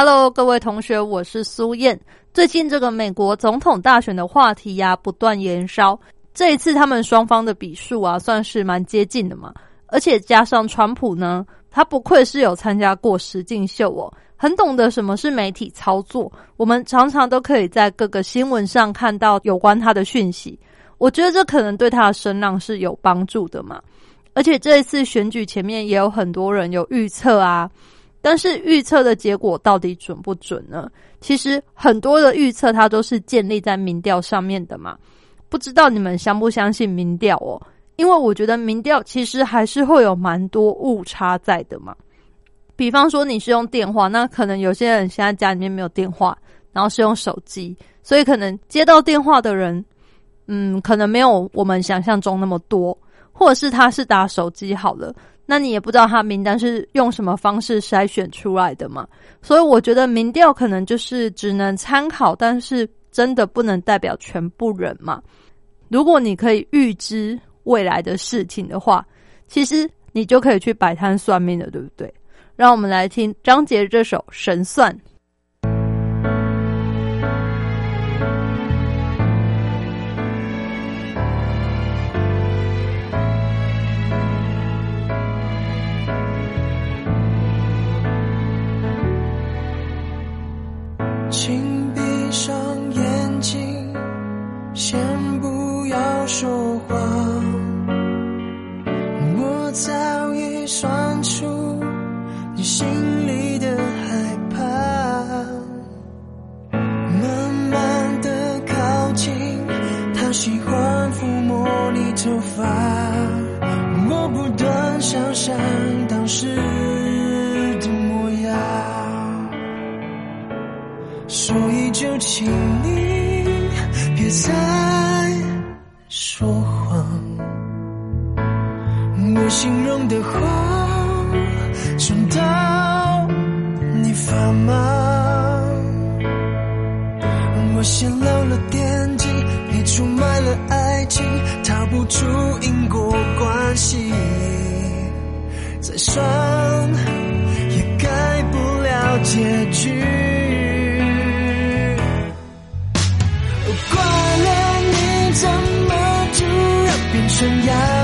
？Hello，各位同学，我是苏燕。最近这个美国总统大选的话题呀，不断延烧。这一次他们双方的比数啊，算是蛮接近的嘛。而且加上川普呢，他不愧是有参加过实境秀哦，很懂得什么是媒体操作。我们常常都可以在各个新闻上看到有关他的讯息。我觉得这可能对他的声浪是有帮助的嘛。而且这一次选举前面也有很多人有预测啊。但是预测的结果到底准不准呢？其实很多的预测它都是建立在民调上面的嘛。不知道你们相不相信民调哦？因为我觉得民调其实还是会有蛮多误差在的嘛。比方说你是用电话，那可能有些人现在家里面没有电话，然后是用手机，所以可能接到电话的人，嗯，可能没有我们想象中那么多，或者是他是打手机好了。那你也不知道他名单是用什么方式筛选出来的嘛？所以我觉得民调可能就是只能参考，但是真的不能代表全部人嘛。如果你可以预知未来的事情的话，其实你就可以去摆摊算命了，对不对？让我们来听张杰这首《神算》。就请你别再说谎，我形容的话，真到你发麻。我泄露了惦记，你出卖了爱情，逃不出因果关系，再算也改不了结局。悬哑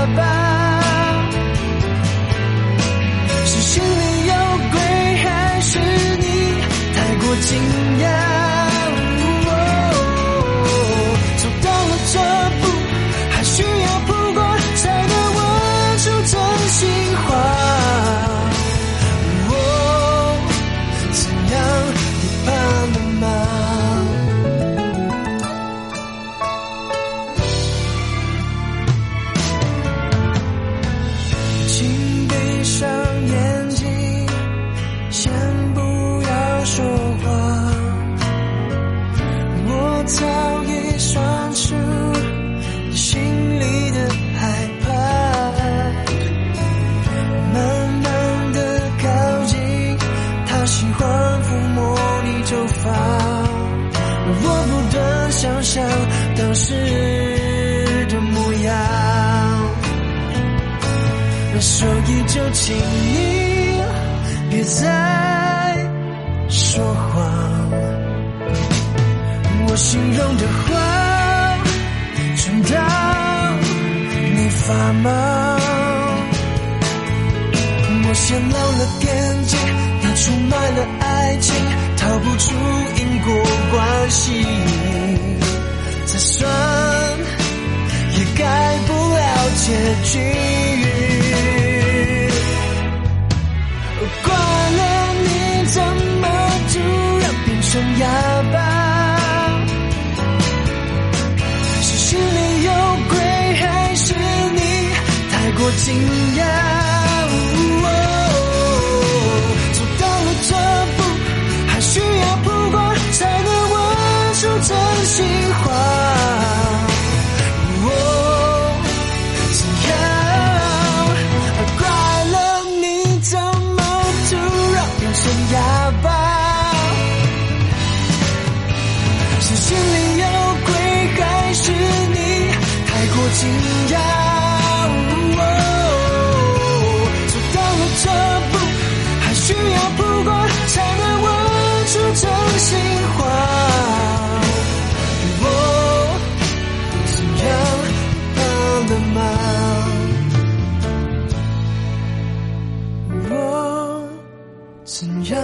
怎样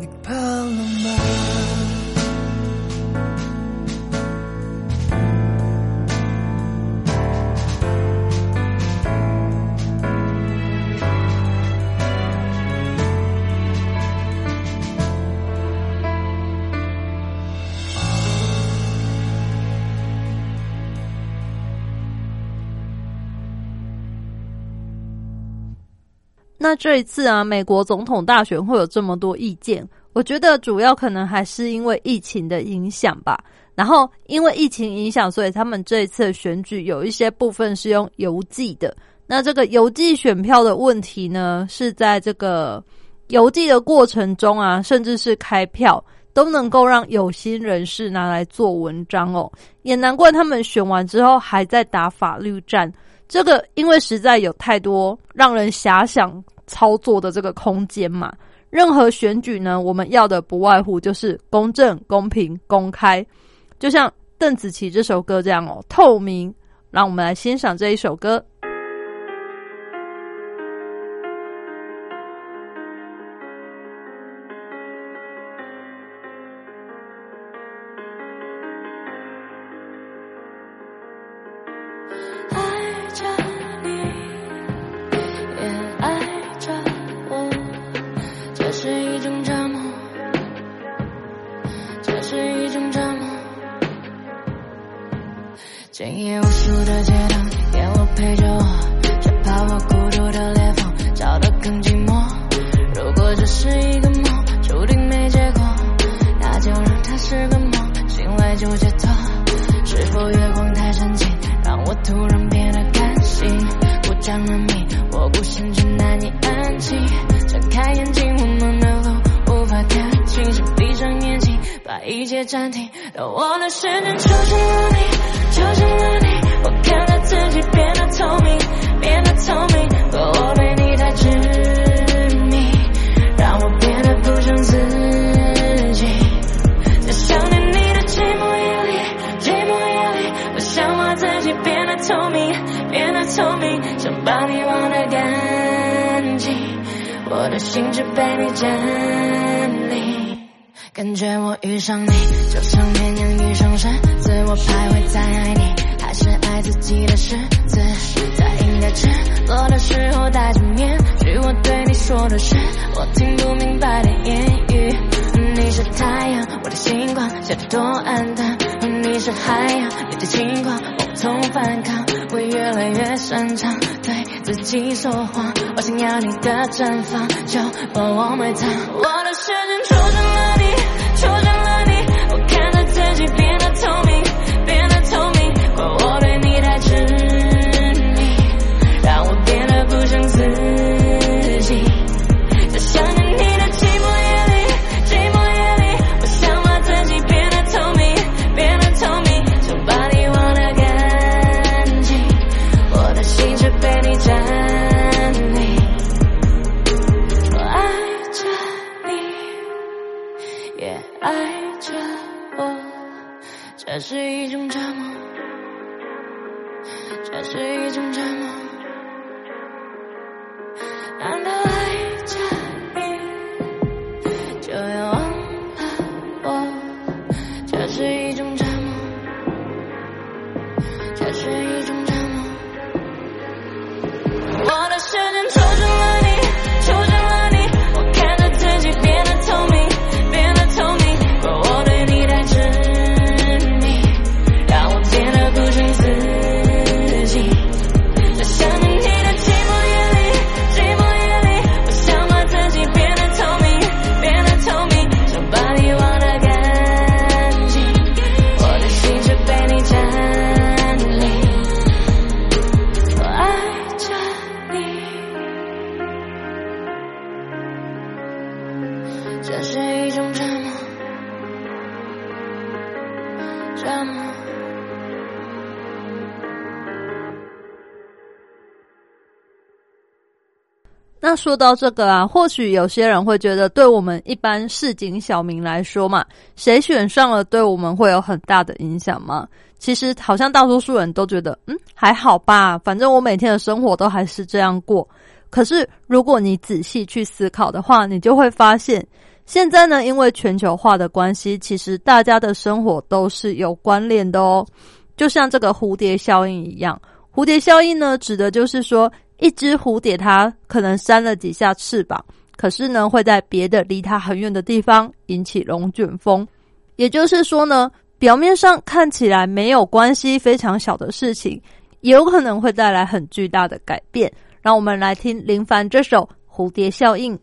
你怕了吗？那这一次啊，美国总统大选会有这么多意见，我觉得主要可能还是因为疫情的影响吧。然后因为疫情影响，所以他们这一次的选举有一些部分是用邮寄的。那这个邮寄选票的问题呢，是在这个邮寄的过程中啊，甚至是开票都能够让有心人士拿来做文章哦。也难怪他们选完之后还在打法律战。这个因为实在有太多让人遐想操作的这个空间嘛。任何选举呢，我们要的不外乎就是公正、公平、公开。就像邓紫棋这首歌这样哦，透明。让我们来欣赏这一首歌。街灯，烟火陪着我，却怕我孤独的裂缝照得更寂寞。如果这是一个梦，注定没结果，那就让它是个梦，醒来就解脱。是否月光太深情，让我突然变得感性？不讲人命，我孤身却难以安静。睁开眼睛，我们的路无法看清，是闭上眼睛，把一切暂停。当我的时间出现了你，出现了你，我看着自己变得透明，变得透明。可我对你太执迷，让我变得不像自己。在想念你的寂寞夜里，寂寞夜里，我想把自己变得透明，变得透明，想把你忘得干净。我的心只被你占领。感觉我遇上你，就像绵羊遇上狮子，我徘徊在爱你，还是爱自己的狮子。在应该赤裸的时候戴着面具，我对你说的是我听不明白的言语。你是太阳，我的星光，笑得多暗淡。你是海洋，你的轻狂，我无从反抗。我越来越擅长对自己说谎，我想要你的绽放，就把我埋葬。我的时间抽进那说到这个啊，或许有些人会觉得，对我们一般市井小民来说嘛，谁选上了，对我们会有很大的影响吗？其实，好像大多数人都觉得，嗯，还好吧，反正我每天的生活都还是这样过。可是，如果你仔细去思考的话，你就会发现，现在呢，因为全球化的关系，其实大家的生活都是有关联的哦。就像这个蝴蝶效应一样，蝴蝶效应呢，指的就是说。一只蝴蝶，它可能扇了几下翅膀，可是呢，会在别的离它很远的地方引起龙卷风。也就是说呢，表面上看起来没有关系、非常小的事情，也有可能会带来很巨大的改变。让我们来听林凡这首《蝴蝶效应》。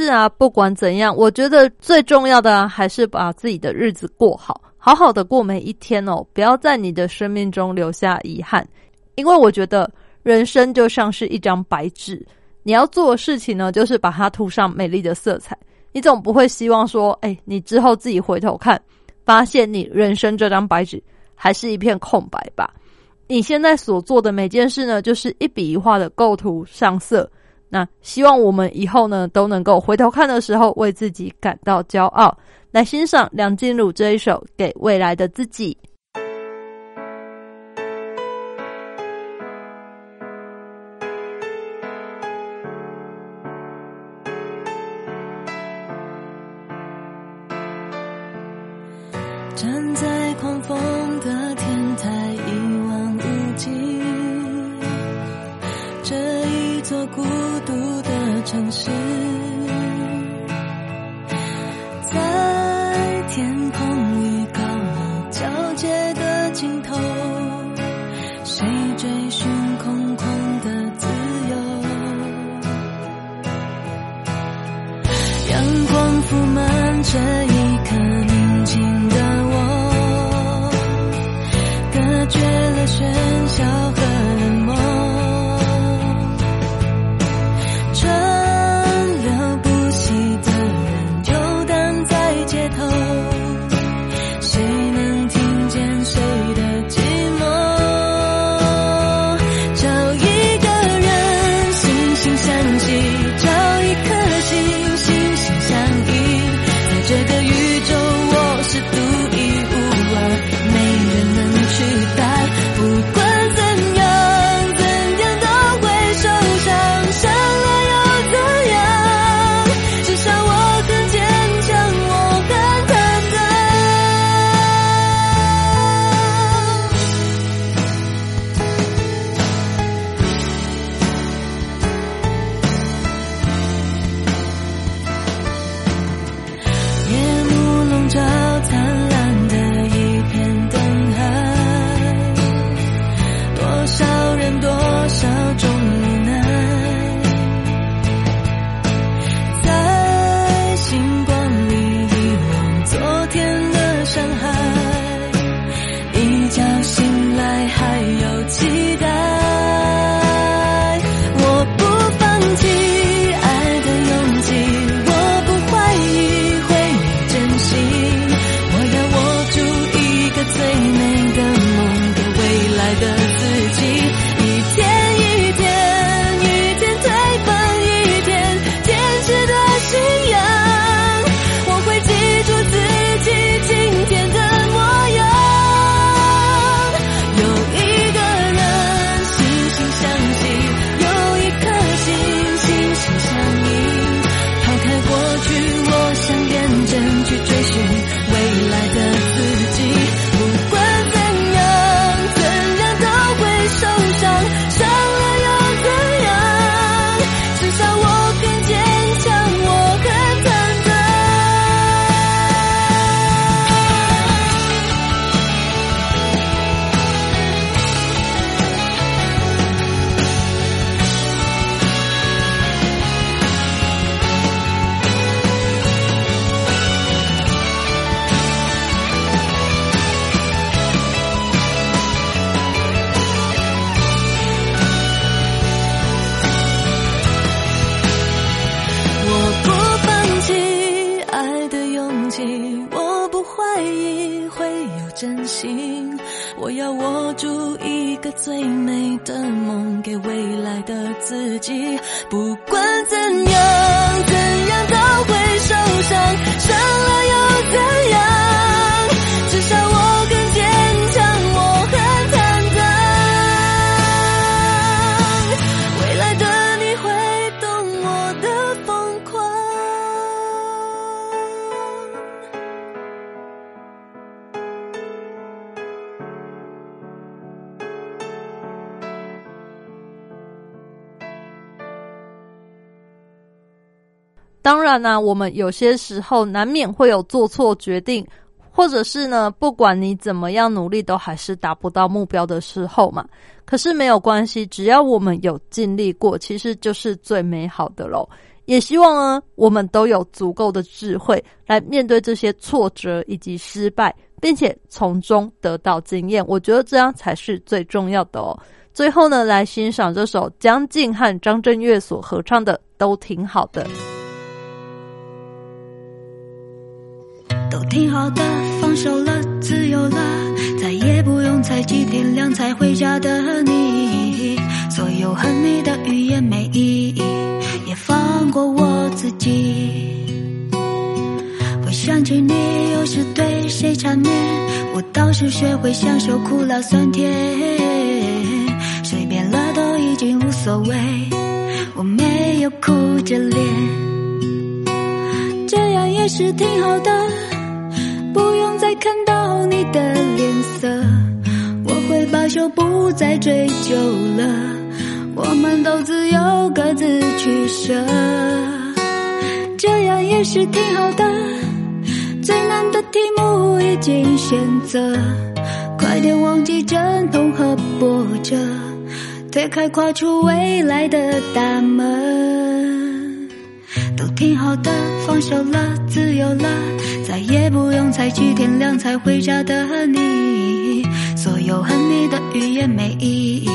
是啊，不管怎样，我觉得最重要的，还是把自己的日子过好，好好的过每一天哦，不要在你的生命中留下遗憾。因为我觉得人生就像是一张白纸，你要做的事情呢，就是把它涂上美丽的色彩。你总不会希望说，哎，你之后自己回头看，发现你人生这张白纸还是一片空白吧？你现在所做的每件事呢，就是一笔一画的构图上色。那希望我们以后呢，都能够回头看的时候，为自己感到骄傲。来欣赏梁静茹这一首《给未来的自己》。城市，在天空与高楼交界的尽头，谁追寻空旷的自由？阳光铺满这一刻宁静的我，隔绝了喧嚣然呢、我们有些时候难免会有做错决定，或者是呢，不管你怎么样努力，都还是达不到目标的时候嘛。可是没有关系，只要我们有尽力过，其实就是最美好的喽。也希望呢，我们都有足够的智慧来面对这些挫折以及失败，并且从中得到经验。我觉得这样才是最重要的哦。最后呢，来欣赏这首江静和张震岳所合唱的《都挺好的》。都挺好的，放手了，自由了，再也不用猜几天亮才回家的你。所有恨你的语言没意义，也放过我自己。会想起你有时对谁缠绵，我倒是学会享受苦辣酸甜。随便了都已经无所谓，我没有哭着脸，这样也是挺好的。不用再看到你的脸色，我会罢休，不再追究了。我们都自由，各自取舍，这样也是挺好的。最难的题目已经选择，快点忘记阵痛和波折，推开跨出未来的大门，都挺好的，放手了，自由了。再也不用猜几天亮才回家的你，所有恨你的语言没意义，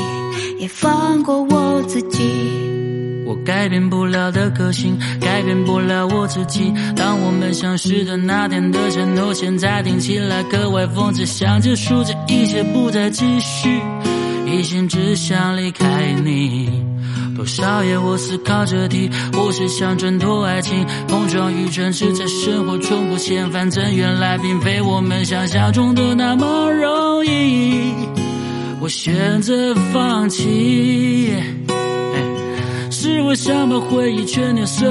也放过我自己。我改变不了的个性，改变不了我自己。当我们相识的那天的承诺，现在听起来格外讽刺，想结束这一切，不再继续，一心只想离开你。多少夜我思考这题，或是想挣脱爱情，碰撞与真实在生活中不嫌，反正原来并非我们想象中的那么容易。我选择放弃，是我想把回忆全碾碎。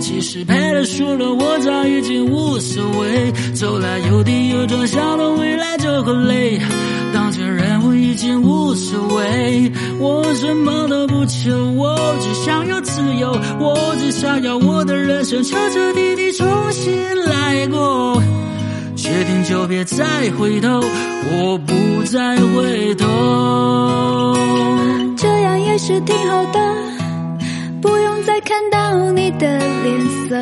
其实赔了输了，我早已经无所谓。走来有跌有撞，想到未来就很累。当前人已经无所谓，我什么都不求，我只想要自由，我只想要我的人生彻彻底底重新来过。决定就别再回头，我不再回头。这样也是挺好的，不用再看到你的脸色，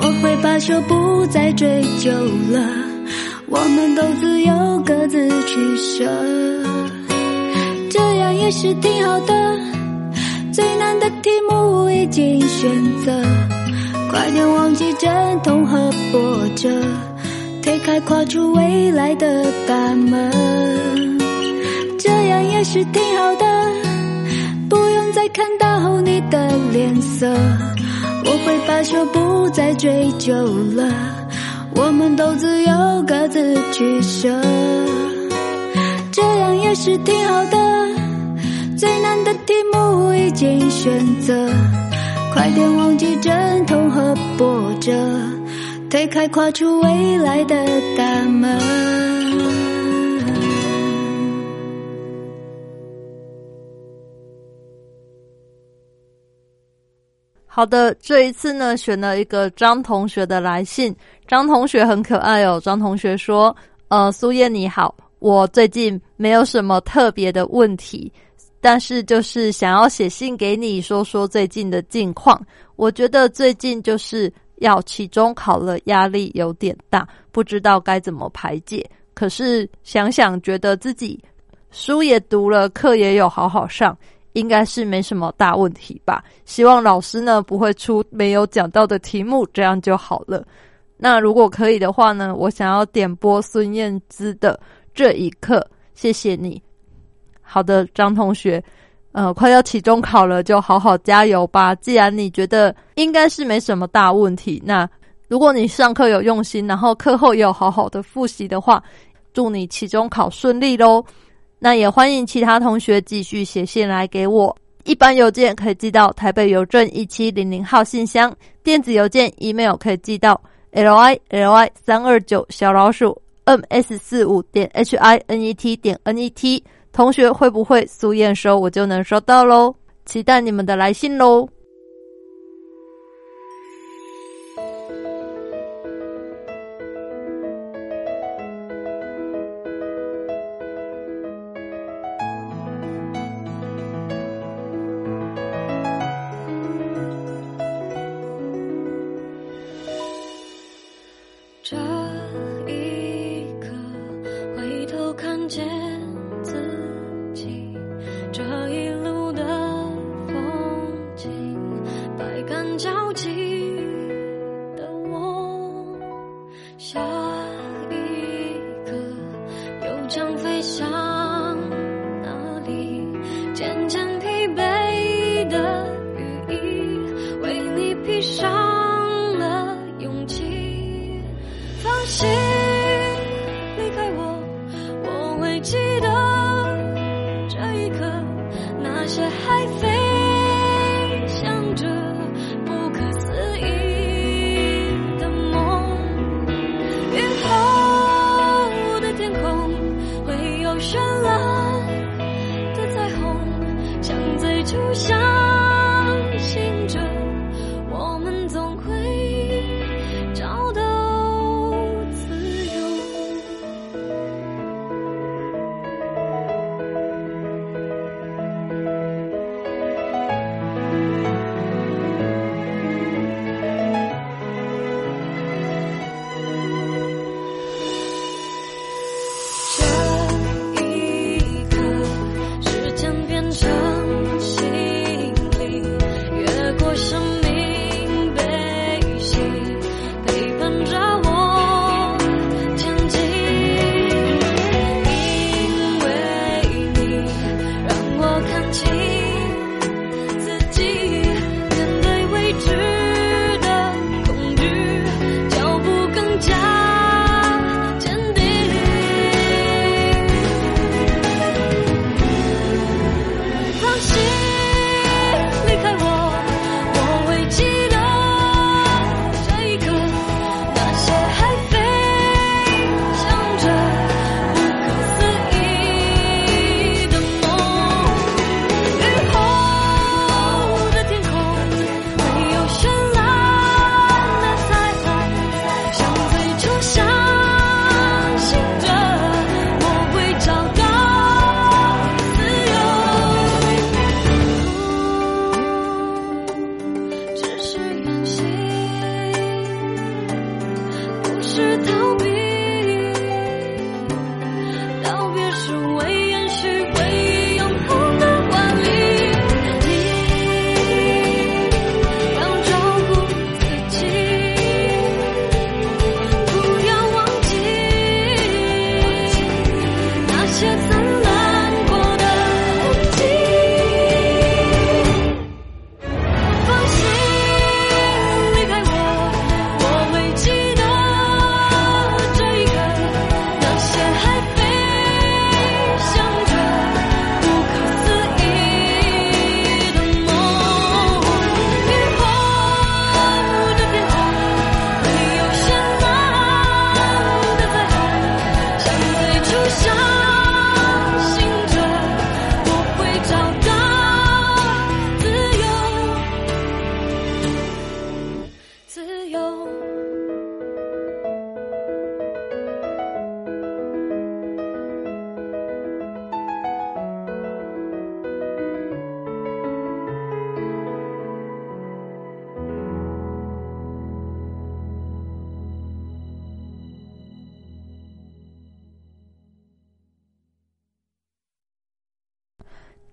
我会罢休，不再追究了。我们都自，各自取舍，这样也是挺好的。最难的题目已经选择，快点忘记阵痛和波折，推开跨出未来的大门，这样也是挺好的。不用再看到你的脸色，我会罢休，不再追究了。我们都自由，各自取舍，这样也是挺好的。最难的题目已经选择，快点忘记阵痛和波折，推开跨出未来的大门。好的，这一次呢，选了一个张同学的来信。张同学很可爱哦。张同学说：“呃，苏燕你好，我最近没有什么特别的问题，但是就是想要写信给你说说最近的近况。我觉得最近就是要期中考了，压力有点大，不知道该怎么排解。可是想想，觉得自己书也读了，课也有好好上。”应该是没什么大问题吧。希望老师呢不会出没有讲到的题目，这样就好了。那如果可以的话呢，我想要点播孙燕姿的这一刻，谢谢你。好的，张同学，呃，快要期中考了，就好好加油吧。既然你觉得应该是没什么大问题，那如果你上课有用心，然后课后也有好好的复习的话，祝你期中考顺利喽。那也欢迎其他同学继续写信来给我，一般邮件可以寄到台北邮政一七零零号信箱，电子邮件 email 可以寄到 l i l i 三二九小老鼠 m s 四五点 h i n e t 点 n e t。同学会不会苏验收，我就能收到喽，期待你们的来信喽。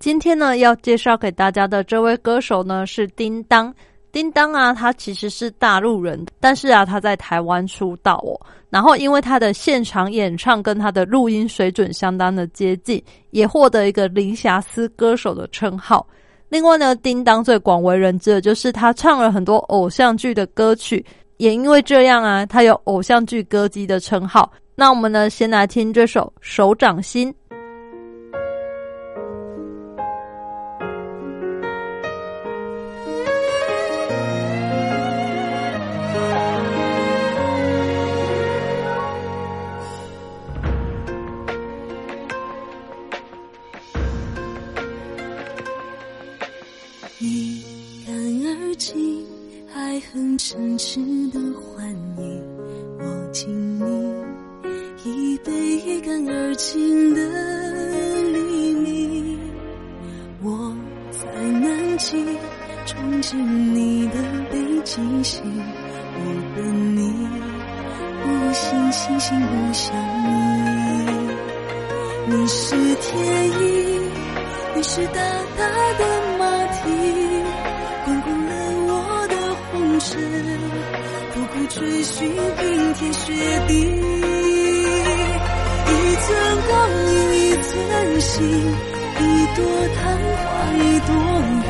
今天呢，要介绍给大家的这位歌手呢是叮当。叮当啊，他其实是大陆人，但是啊，他在台湾出道哦。然后因为他的现场演唱跟他的录音水准相当的接近，也获得一个零瑕疵歌手的称号。另外呢，叮当最广为人知的就是他唱了很多偶像剧的歌曲，也因为这样啊，他有偶像剧歌姬的称号。那我们呢，先来听这首《手掌心》。嗔痴的欢迎，我敬你一杯一干而尽的黎明，我在南极憧憬你的北极星，我等你不信星星不相依。你是天意，你是大大的马蹄，追寻冰天雪地。一寸光阴一寸心，一朵昙花一朵云，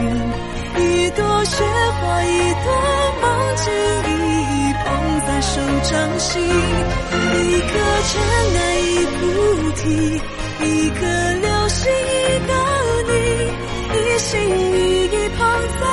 一朵雪花一朵梦境，一一捧在手掌心。一颗尘埃一菩提，一颗流星一个你，一心一意捧在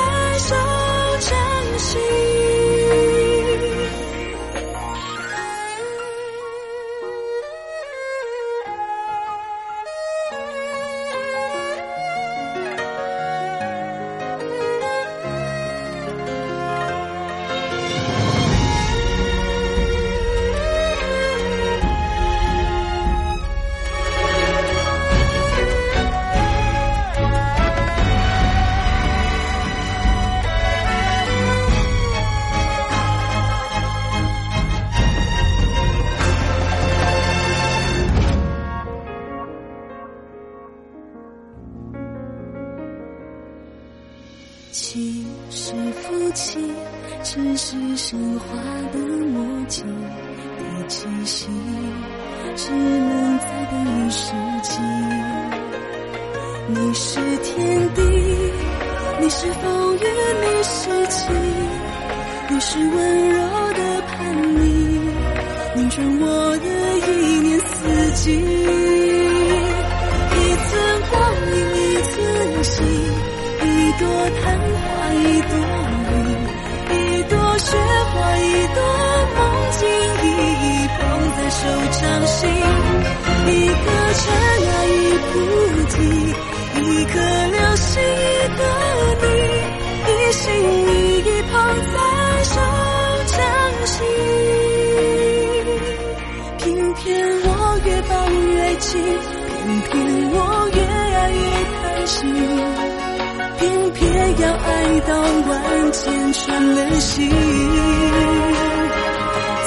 偏要爱到万箭穿了心，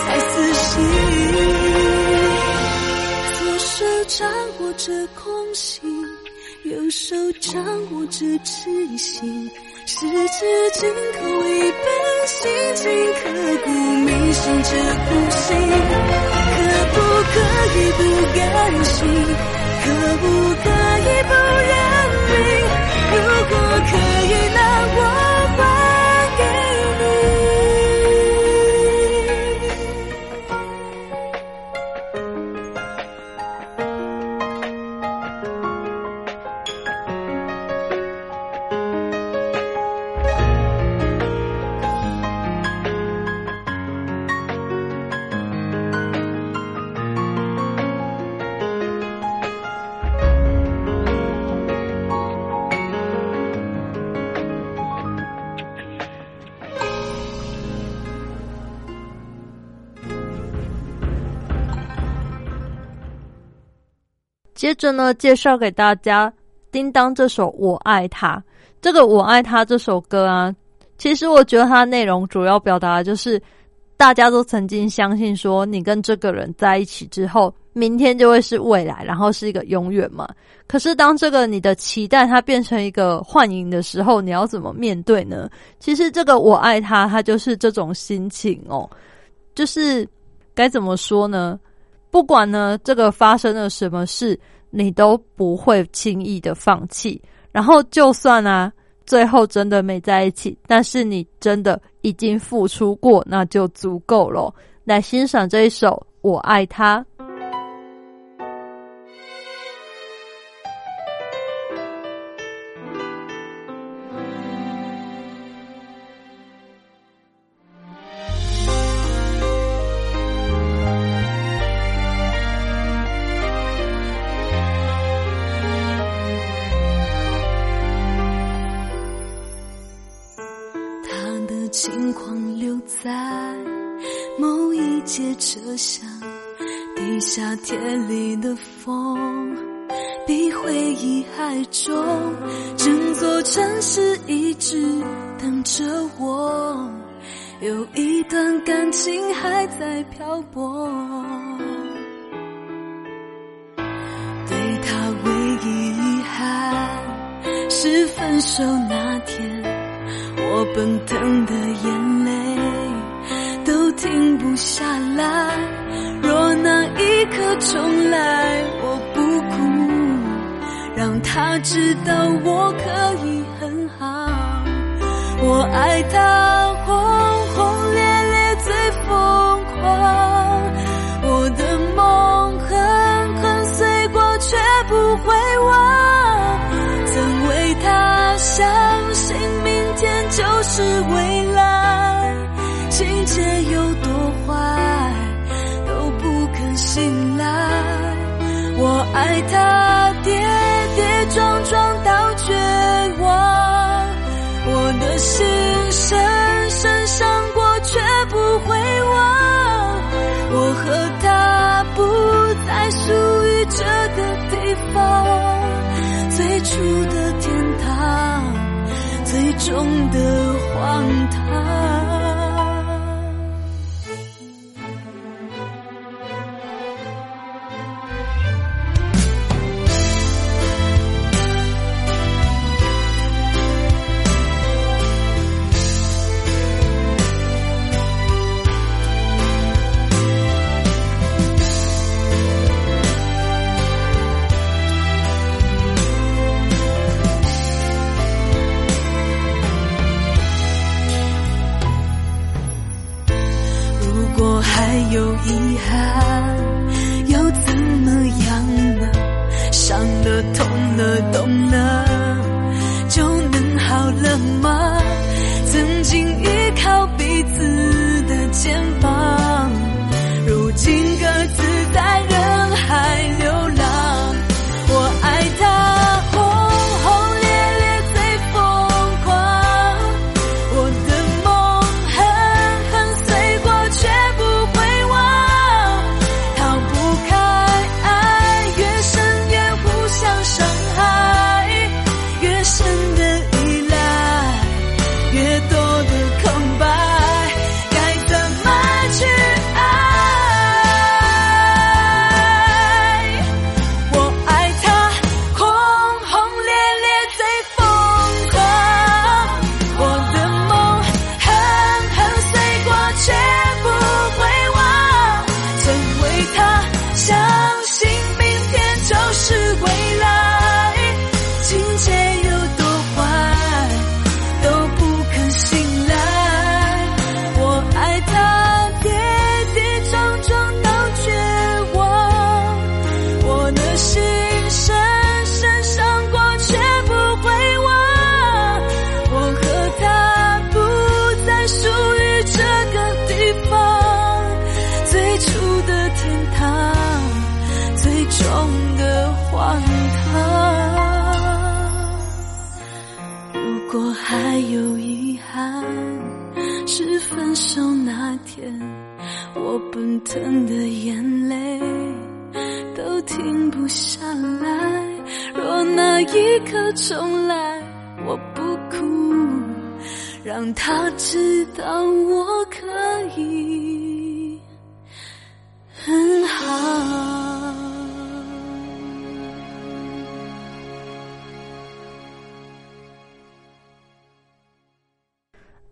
才死心。左手掌握着空心，右手掌握着痴心。十指紧扣一本心经，刻骨铭心这苦心，可不可以不甘心？可不可以不认命？如果可以，难忘着呢，介绍给大家《叮当》这首《我爱他》。这个《我爱他》这首歌啊，其实我觉得它内容主要表达的就是，大家都曾经相信说，你跟这个人在一起之后，明天就会是未来，然后是一个永远嘛。可是当这个你的期待它变成一个幻影的时候，你要怎么面对呢？其实这个我爱他，它就是这种心情哦，就是该怎么说呢？不管呢这个发生了什么事，你都不会轻易的放弃。然后就算啊最后真的没在一起，但是你真的已经付出过，那就足够了。来欣赏这一首《我爱他》。比回忆还重，整座城市一直等着我，有一段感情还在漂泊。对他唯一遗憾是分手那天，我奔腾的眼泪都停不下来。若那一刻重来，他知道我可以很好。我爱他是分手那天，我奔腾的眼泪。都停不下来。若那一刻重来，我不哭，让他知道我可以很好。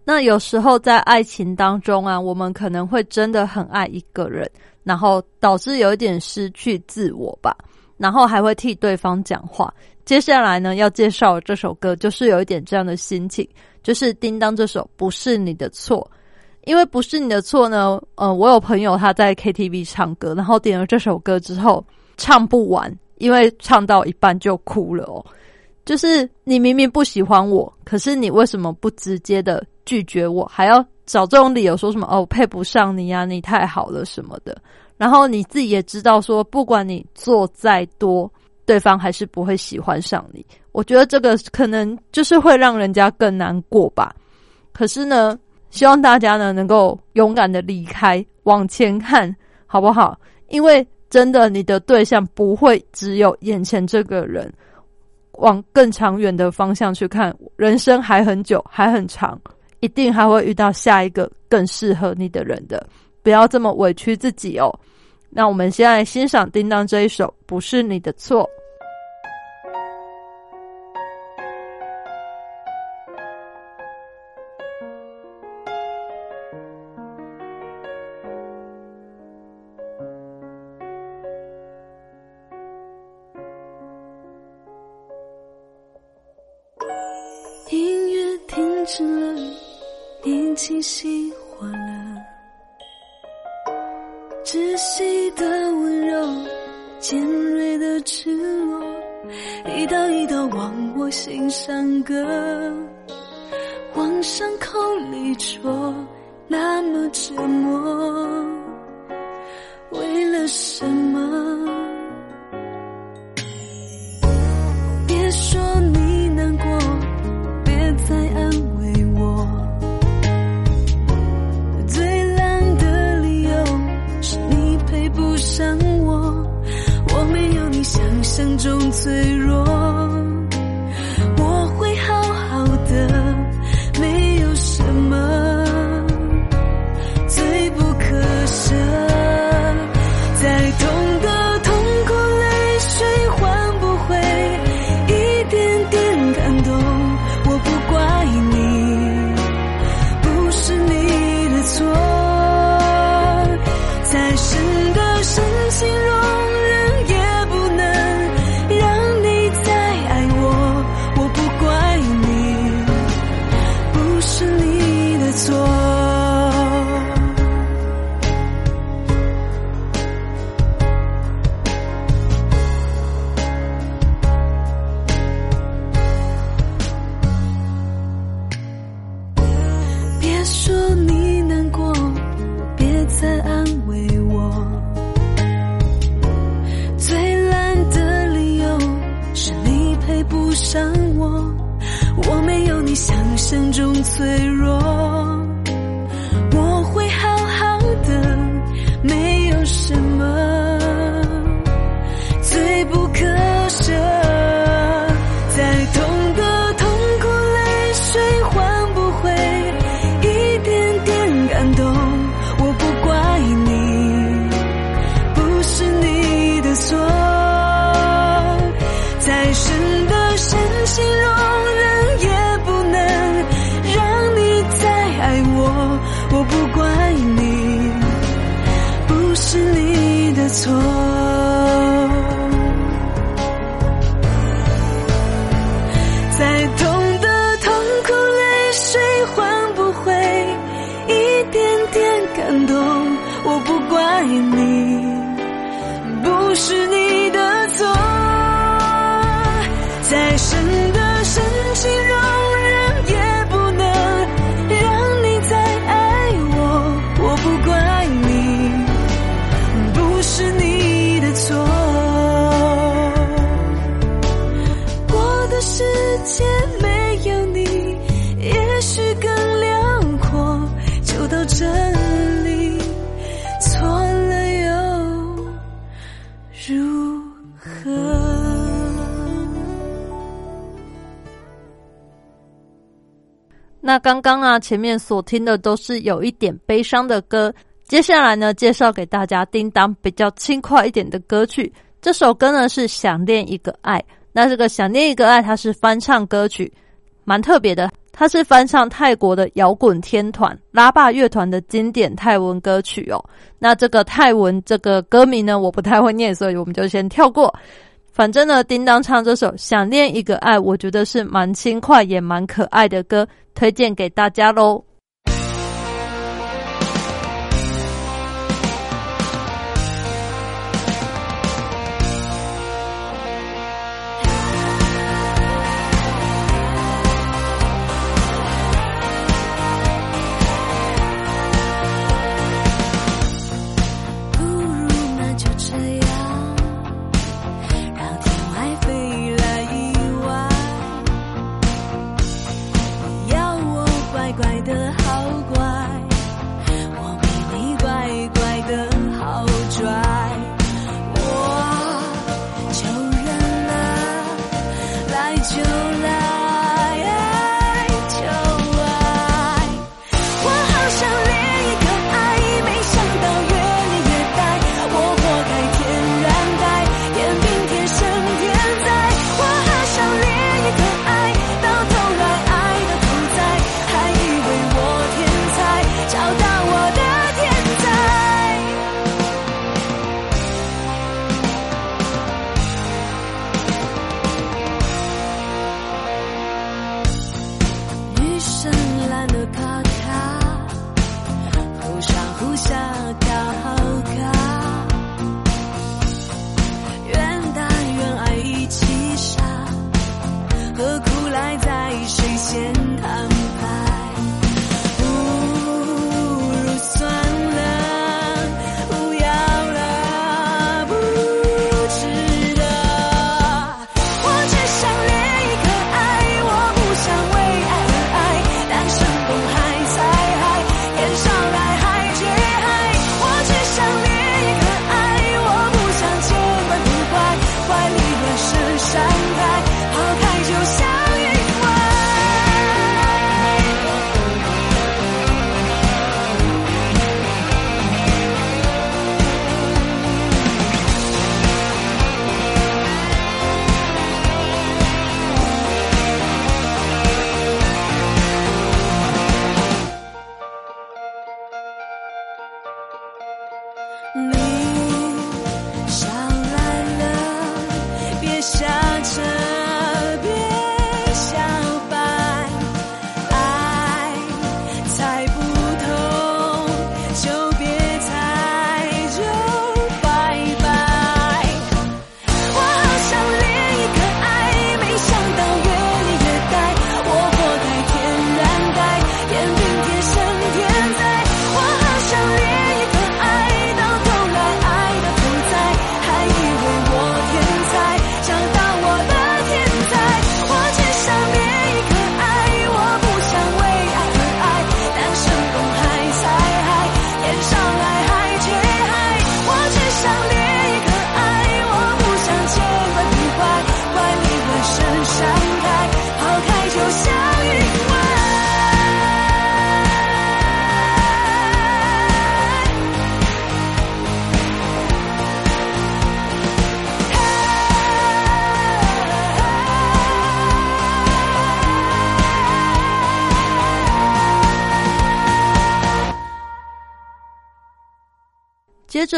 那有时候在爱情当中啊，我们可能会真的很爱一个人，然后导致有一点失去自我吧，然后还会替对方讲话。接下来呢，要介绍这首歌就是有一点这样的心情，就是叮当这首《不是你的错》，因为不是你的错呢，呃，我有朋友他在 KTV 唱歌，然后点了这首歌之后唱不完，因为唱到一半就哭了哦。就是你明明不喜欢我，可是你为什么不直接的拒绝我，还要找这种理由说什么哦配不上你呀、你太好了什么的。然后你自己也知道说，不管你做再多，对方还是不会喜欢上你。我觉得这个可能就是会让人家更难过吧。可是呢，希望大家呢能够勇敢的离开，往前看，好不好？因为真的，你的对象不会只有眼前这个人。往更长远的方向去看，人生还很久，还很长，一定还会遇到下一个更适合你的人的，不要这么委屈自己哦。那我们先来欣赏叮当这一首《不是你的错》。清晰化了，窒息的温柔，尖锐的赤裸，一刀一刀往我心上割，往伤口里戳，那么折磨，那刚刚啊，前面所听的都是有一点悲伤的歌。接下来呢，介绍给大家叮当比较轻快一点的歌曲。这首歌呢是《想念一个爱》，那这个《想念一个爱》它是翻唱歌曲，蛮特别的。它是翻唱泰国的摇滚天团拉霸乐团的经典泰文歌曲哦。那这个泰文这个歌名呢，我不太会念，所以我们就先跳过。反正呢，叮当唱这首《想念一个爱》，我觉得是蛮轻快也蛮可爱的歌，推荐给大家喽。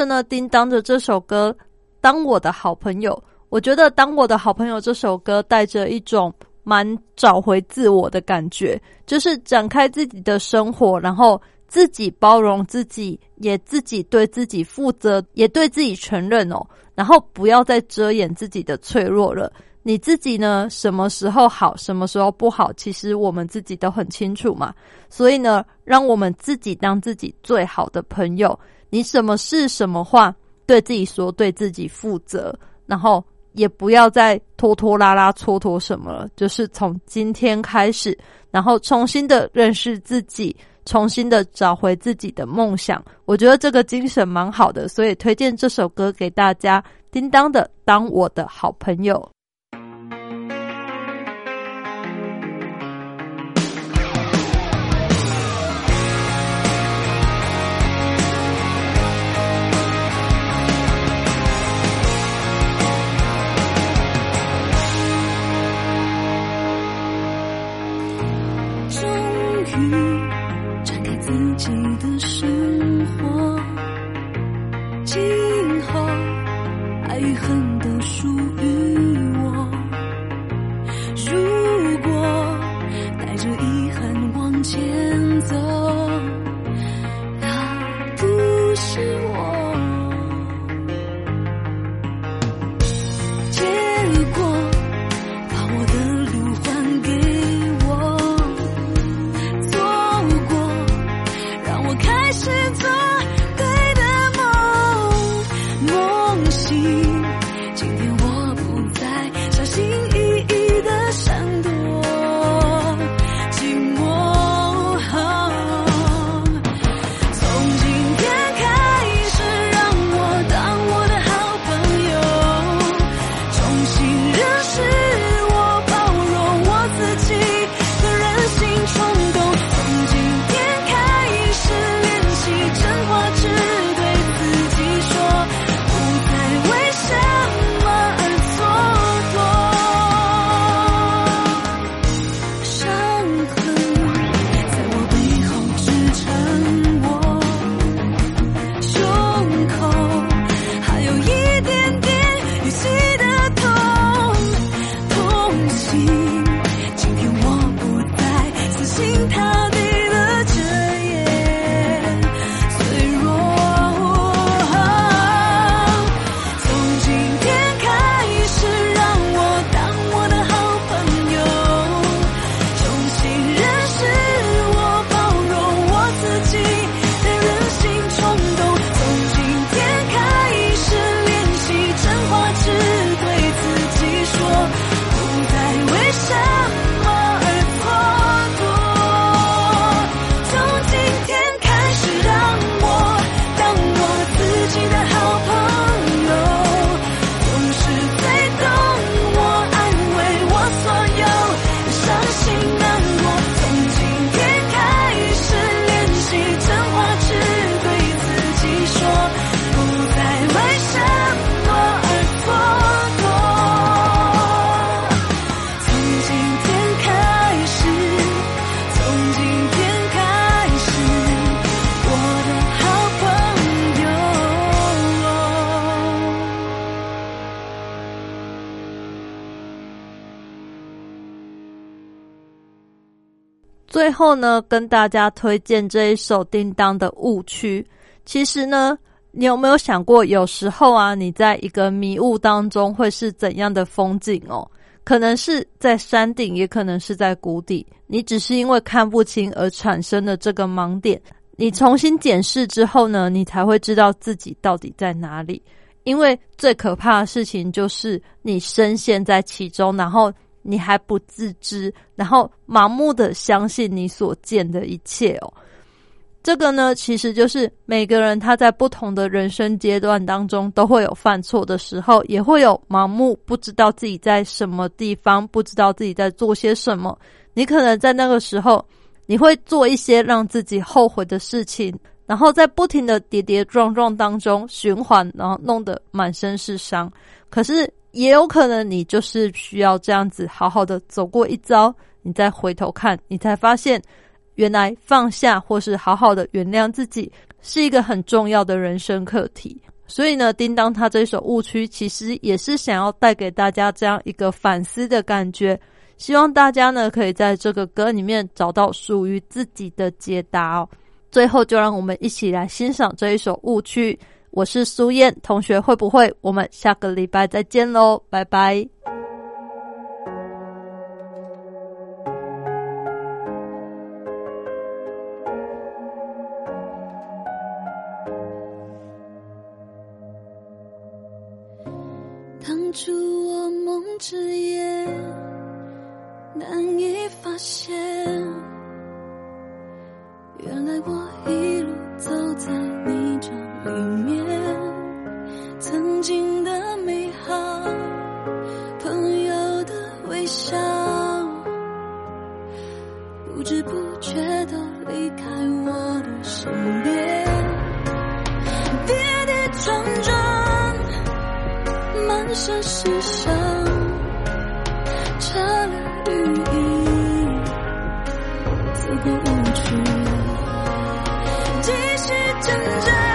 呢，叮当的这首歌《当我的好朋友》，我觉得《当我的好朋友》这首歌带着一种蛮找回自我的感觉，就是展开自己的生活，然后自己包容自己，也自己对自己负责，也对自己承认哦，然后不要再遮掩自己的脆弱了。你自己呢，什么时候好，什么时候不好，其实我们自己都很清楚嘛。所以呢，让我们自己当自己最好的朋友。你什么事、什么话对自己说，对自己负责，然后也不要再拖拖拉拉、蹉跎什么了。就是从今天开始，然后重新的认识自己，重新的找回自己的梦想。我觉得这个精神蛮好的，所以推荐这首歌给大家。叮当的《当我的好朋友》。走，后呢，跟大家推荐这一首叮当的误区。其实呢，你有没有想过，有时候啊，你在一个迷雾当中会是怎样的风景哦？可能是在山顶，也可能是在谷底。你只是因为看不清而产生的这个盲点。你重新检视之后呢，你才会知道自己到底在哪里。因为最可怕的事情就是你深陷在其中，然后你还不自知，然后盲目的相信你所见的一切哦。这个呢，其实就是每个人他在不同的人生阶段当中都会有犯错的时候，也会有盲目不知道自己在什么地方，不知道自己在做些什么。你可能在那个时候，你会做一些让自己后悔的事情。然后在不停的跌跌撞撞当中循环，然后弄得满身是伤。可是也有可能你就是需要这样子好好的走过一遭，你再回头看，你才发现原来放下或是好好的原谅自己是一个很重要的人生课题。所以呢，叮当他这首误区其实也是想要带给大家这样一个反思的感觉，希望大家呢可以在这个歌里面找到属于自己的解答哦。最后，就让我们一起来欣赏这一首《误区》。我是苏燕同学，会不会？我们下个礼拜再见喽，拜拜。当初我梦之夜，难以发现。原来我一路走在你这里面，曾经的美好，朋友的微笑，不知不觉的离开我的身边，跌跌撞撞，满身是伤，真